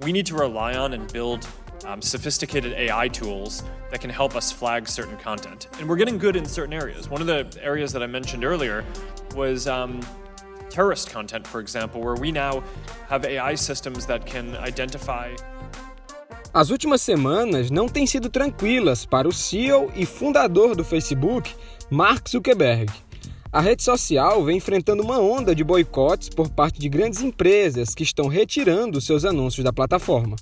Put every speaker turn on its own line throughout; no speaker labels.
we need to rely on and build um, sophisticated AI tools that can help us flag certain content. And we're getting good in certain areas. One of the areas that I mentioned earlier was um, terrorist content, for example, where we now have AI systems that can identify.
As últimas semanas não têm sido tranquilas para o CEO e fundador do Facebook, Mark Zuckerberg. A rede social vem enfrentando uma onda de boicotes por parte de grandes empresas que estão retirando seus anúncios da plataforma.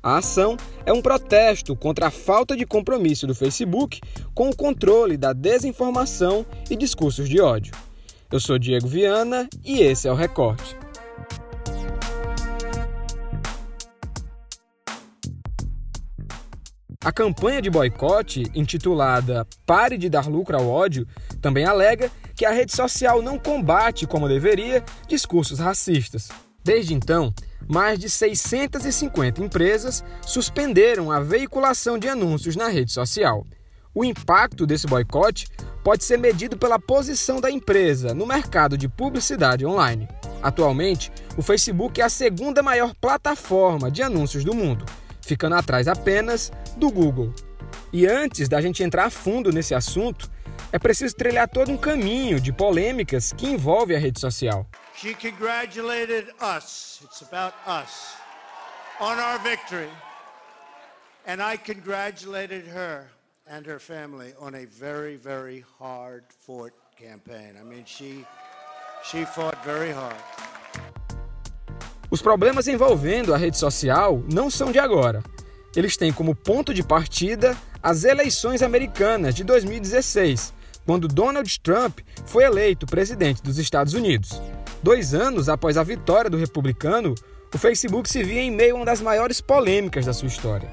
A ação é um protesto contra a falta de compromisso do Facebook com o controle da desinformação e discursos de ódio. Eu sou Diego Viana e esse é o Recorte. A campanha de boicote, intitulada Pare de dar lucro ao ódio, também alega que a rede social não combate como deveria discursos racistas. Desde então, mais de 650 empresas suspenderam a veiculação de anúncios na rede social. O impacto desse boicote pode ser medido pela posição da empresa no mercado de publicidade online. Atualmente, o Facebook é a segunda maior plataforma de anúncios do mundo ficando atrás apenas do Google. E antes da gente entrar a fundo nesse assunto, é preciso trilhar todo um caminho de polêmicas que envolve a rede social. She congratulated us. It's about us on our victory. And I congratulated her and her family on a very very hard-fought campaign. I mean, she she fought very hard. Os problemas envolvendo a rede social não são de agora. Eles têm como ponto de partida as eleições americanas de 2016, quando Donald Trump foi eleito presidente dos Estados Unidos. Dois anos após a vitória do republicano, o Facebook se via em meio a uma das maiores polêmicas da sua história.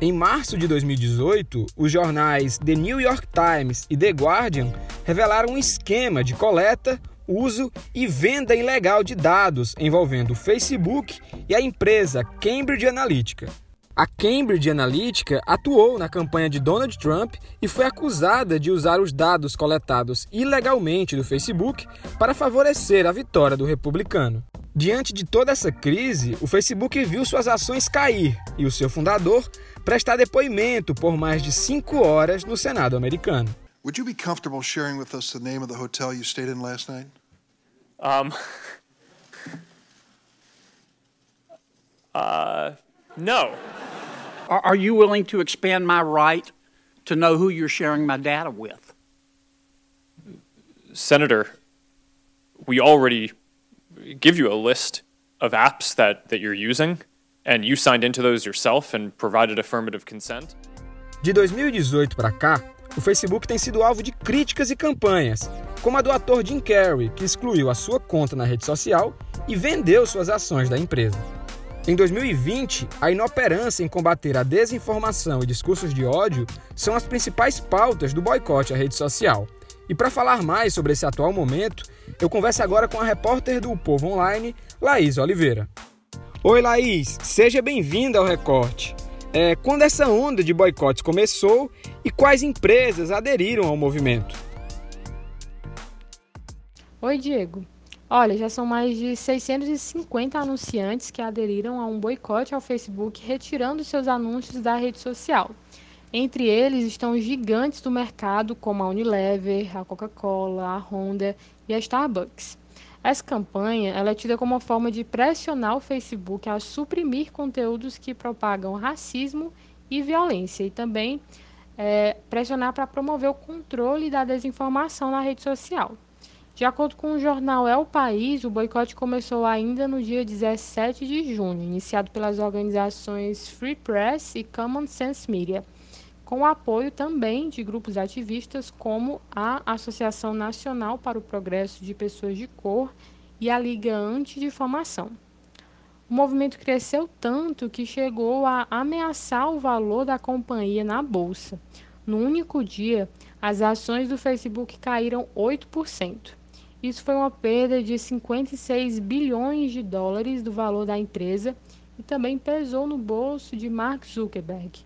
Em março de 2018, os jornais The New York Times e The Guardian revelaram um esquema de coleta, uso e venda ilegal de dados envolvendo o Facebook e a empresa Cambridge Analytica. A Cambridge Analytica atuou na campanha de Donald Trump e foi acusada de usar os dados coletados ilegalmente do Facebook para favorecer a vitória do republicano. Diante de toda essa crise, o Facebook viu suas ações cair e o seu fundador prestar depoimento por mais de cinco horas no Senado americano. Would you be comfortable sharing with us the name of the hotel you stayed in last night? Um.
Uh, no.
Are, are you willing to expand my right to know who you're sharing my data with?
Senator, we already give you a list of apps that, that you're using, and you signed into those yourself and provided affirmative consent.
De 2018 para cá, o Facebook tem sido alvo de críticas e campanhas, como a do ator Jim Carrey, que excluiu a sua conta na rede social e vendeu suas ações da empresa. Em 2020, a inoperância em combater a desinformação e discursos de ódio são as principais pautas do boicote à rede social. E para falar mais sobre esse atual momento, eu converso agora com a repórter do Povo Online, Laís Oliveira. Oi, Laís, seja bem-vinda ao Recorte. É, quando essa onda de boicotes começou e quais empresas aderiram ao movimento?
Oi, Diego. Olha, já são mais de 650 anunciantes que aderiram a um boicote ao Facebook, retirando seus anúncios da rede social. Entre eles estão gigantes do mercado, como a Unilever, a Coca-Cola, a Honda e a Starbucks. Essa campanha é tida como uma forma de pressionar o Facebook a suprimir conteúdos que propagam racismo e violência, e também é, pressionar para promover o controle da desinformação na rede social. De acordo com o jornal É o País, o boicote começou ainda no dia 17 de junho, iniciado pelas organizações Free Press e Common Sense Media, com apoio também de grupos ativistas como a Associação Nacional para o Progresso de Pessoas de Cor e a Liga Antidifamação. O movimento cresceu tanto que chegou a ameaçar o valor da companhia na bolsa. No único dia, as ações do Facebook caíram 8%. Isso foi uma perda de 56 bilhões de dólares do valor da empresa e também pesou no bolso de Mark Zuckerberg.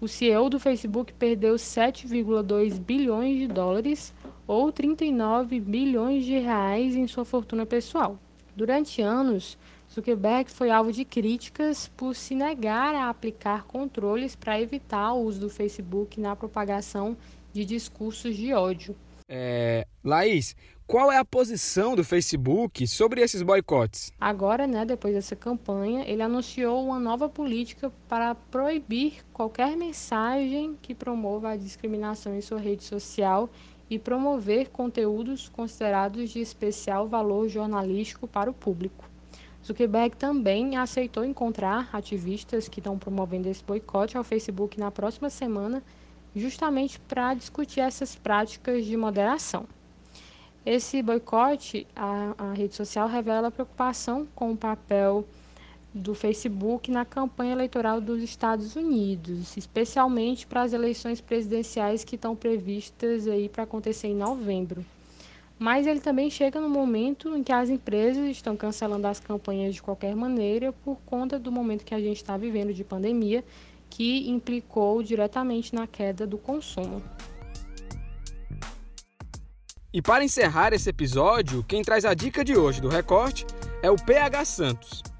O CEO do Facebook perdeu 7,2 bilhões de dólares ou 39 bilhões de reais em sua fortuna pessoal. Durante anos, Zuckerberg foi alvo de críticas por se negar a aplicar controles para evitar o uso do Facebook na propagação de discursos de ódio.
É, Laís, qual é a posição do Facebook sobre esses boicotes?
Agora, né, depois dessa campanha, ele anunciou uma nova política para proibir qualquer mensagem que promova a discriminação em sua rede social e promover conteúdos considerados de especial valor jornalístico para o público. Zuckerberg também aceitou encontrar ativistas que estão promovendo esse boicote ao Facebook na próxima semana, justamente para discutir essas práticas de moderação. Esse boicote à, rede social revela preocupação com o papel do Facebook na campanha eleitoral dos Estados Unidos, especialmente para as eleições presidenciais que estão previstas aí para acontecer em novembro. Mas ele também chega no momento em que as empresas estão cancelando as campanhas de qualquer maneira por conta do momento que a gente está vivendo de pandemia, que implicou diretamente na queda do consumo.
E para encerrar esse episódio, quem traz a dica de hoje do Recorte é o PH Santos.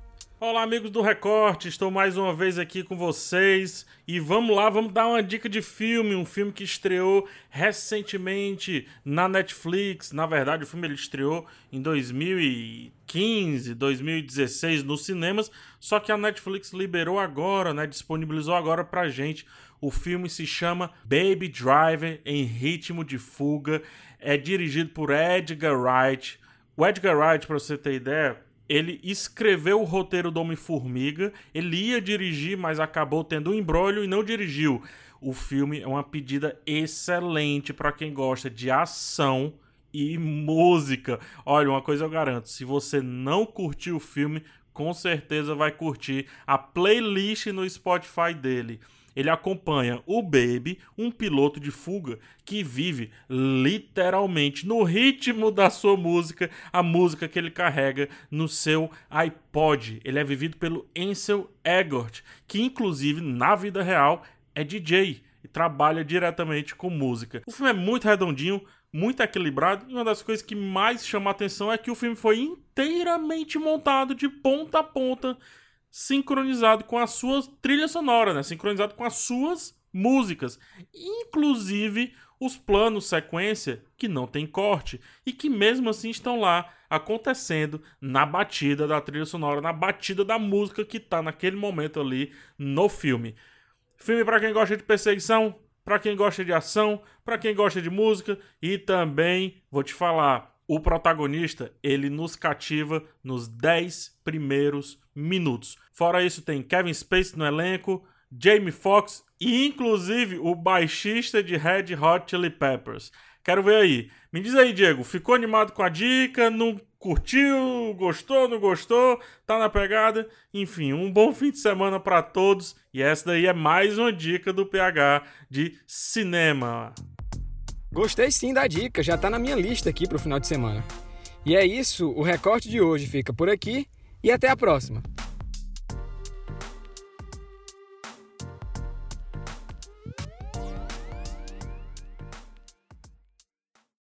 Olá, amigos do Recorte, estou mais uma vez aqui com vocês e vamos lá, vamos dar uma dica de filme, um filme que estreou recentemente na Netflix. Na verdade, o filme ele estreou em 2015, 2016 nos cinemas, só que a Netflix liberou agora, né, disponibilizou agora pra gente. O filme se chama Baby Driver em ritmo de fuga é dirigido por Edgar Wright. O Edgar Wright, para você ter ideia, ele escreveu o roteiro do Homem-Formiga, ele ia dirigir, mas acabou tendo um embrólio e não dirigiu. O filme é uma pedida excelente para quem gosta de ação e música. Olha, uma coisa eu garanto: se você não curtiu o filme, com certeza vai curtir a playlist no Spotify dele ele acompanha o Baby, um piloto de fuga que vive literalmente no ritmo da sua música, a música que ele carrega no seu iPod. Ele é vivido pelo Ansel Egort, que inclusive na vida real é DJ e trabalha diretamente com música. O filme é muito redondinho, muito equilibrado, e uma das coisas que mais chama a atenção é que o filme foi inteiramente montado de ponta a ponta sincronizado com a sua trilha sonora, né? Sincronizado com as suas músicas, inclusive os planos sequência que não tem corte e que mesmo assim estão lá acontecendo na batida da trilha sonora, na batida da música que tá naquele momento ali no filme. Filme para quem gosta de perseguição, para quem gosta de ação, para quem gosta de música e também vou te falar, o protagonista, ele nos cativa nos 10 primeiros minutos. Fora isso, tem Kevin Spacey no elenco, Jamie Foxx e inclusive o baixista de Red Hot Chili Peppers. Quero ver aí. Me diz aí, Diego, ficou animado com a dica? Não curtiu? Gostou? Não gostou? Tá na pegada? Enfim, um bom fim de semana para todos. E essa daí é mais uma dica do PH de cinema.
Gostei sim da dica, já está na minha lista aqui para o final de semana. E é isso, o recorte de hoje fica por aqui e até a próxima.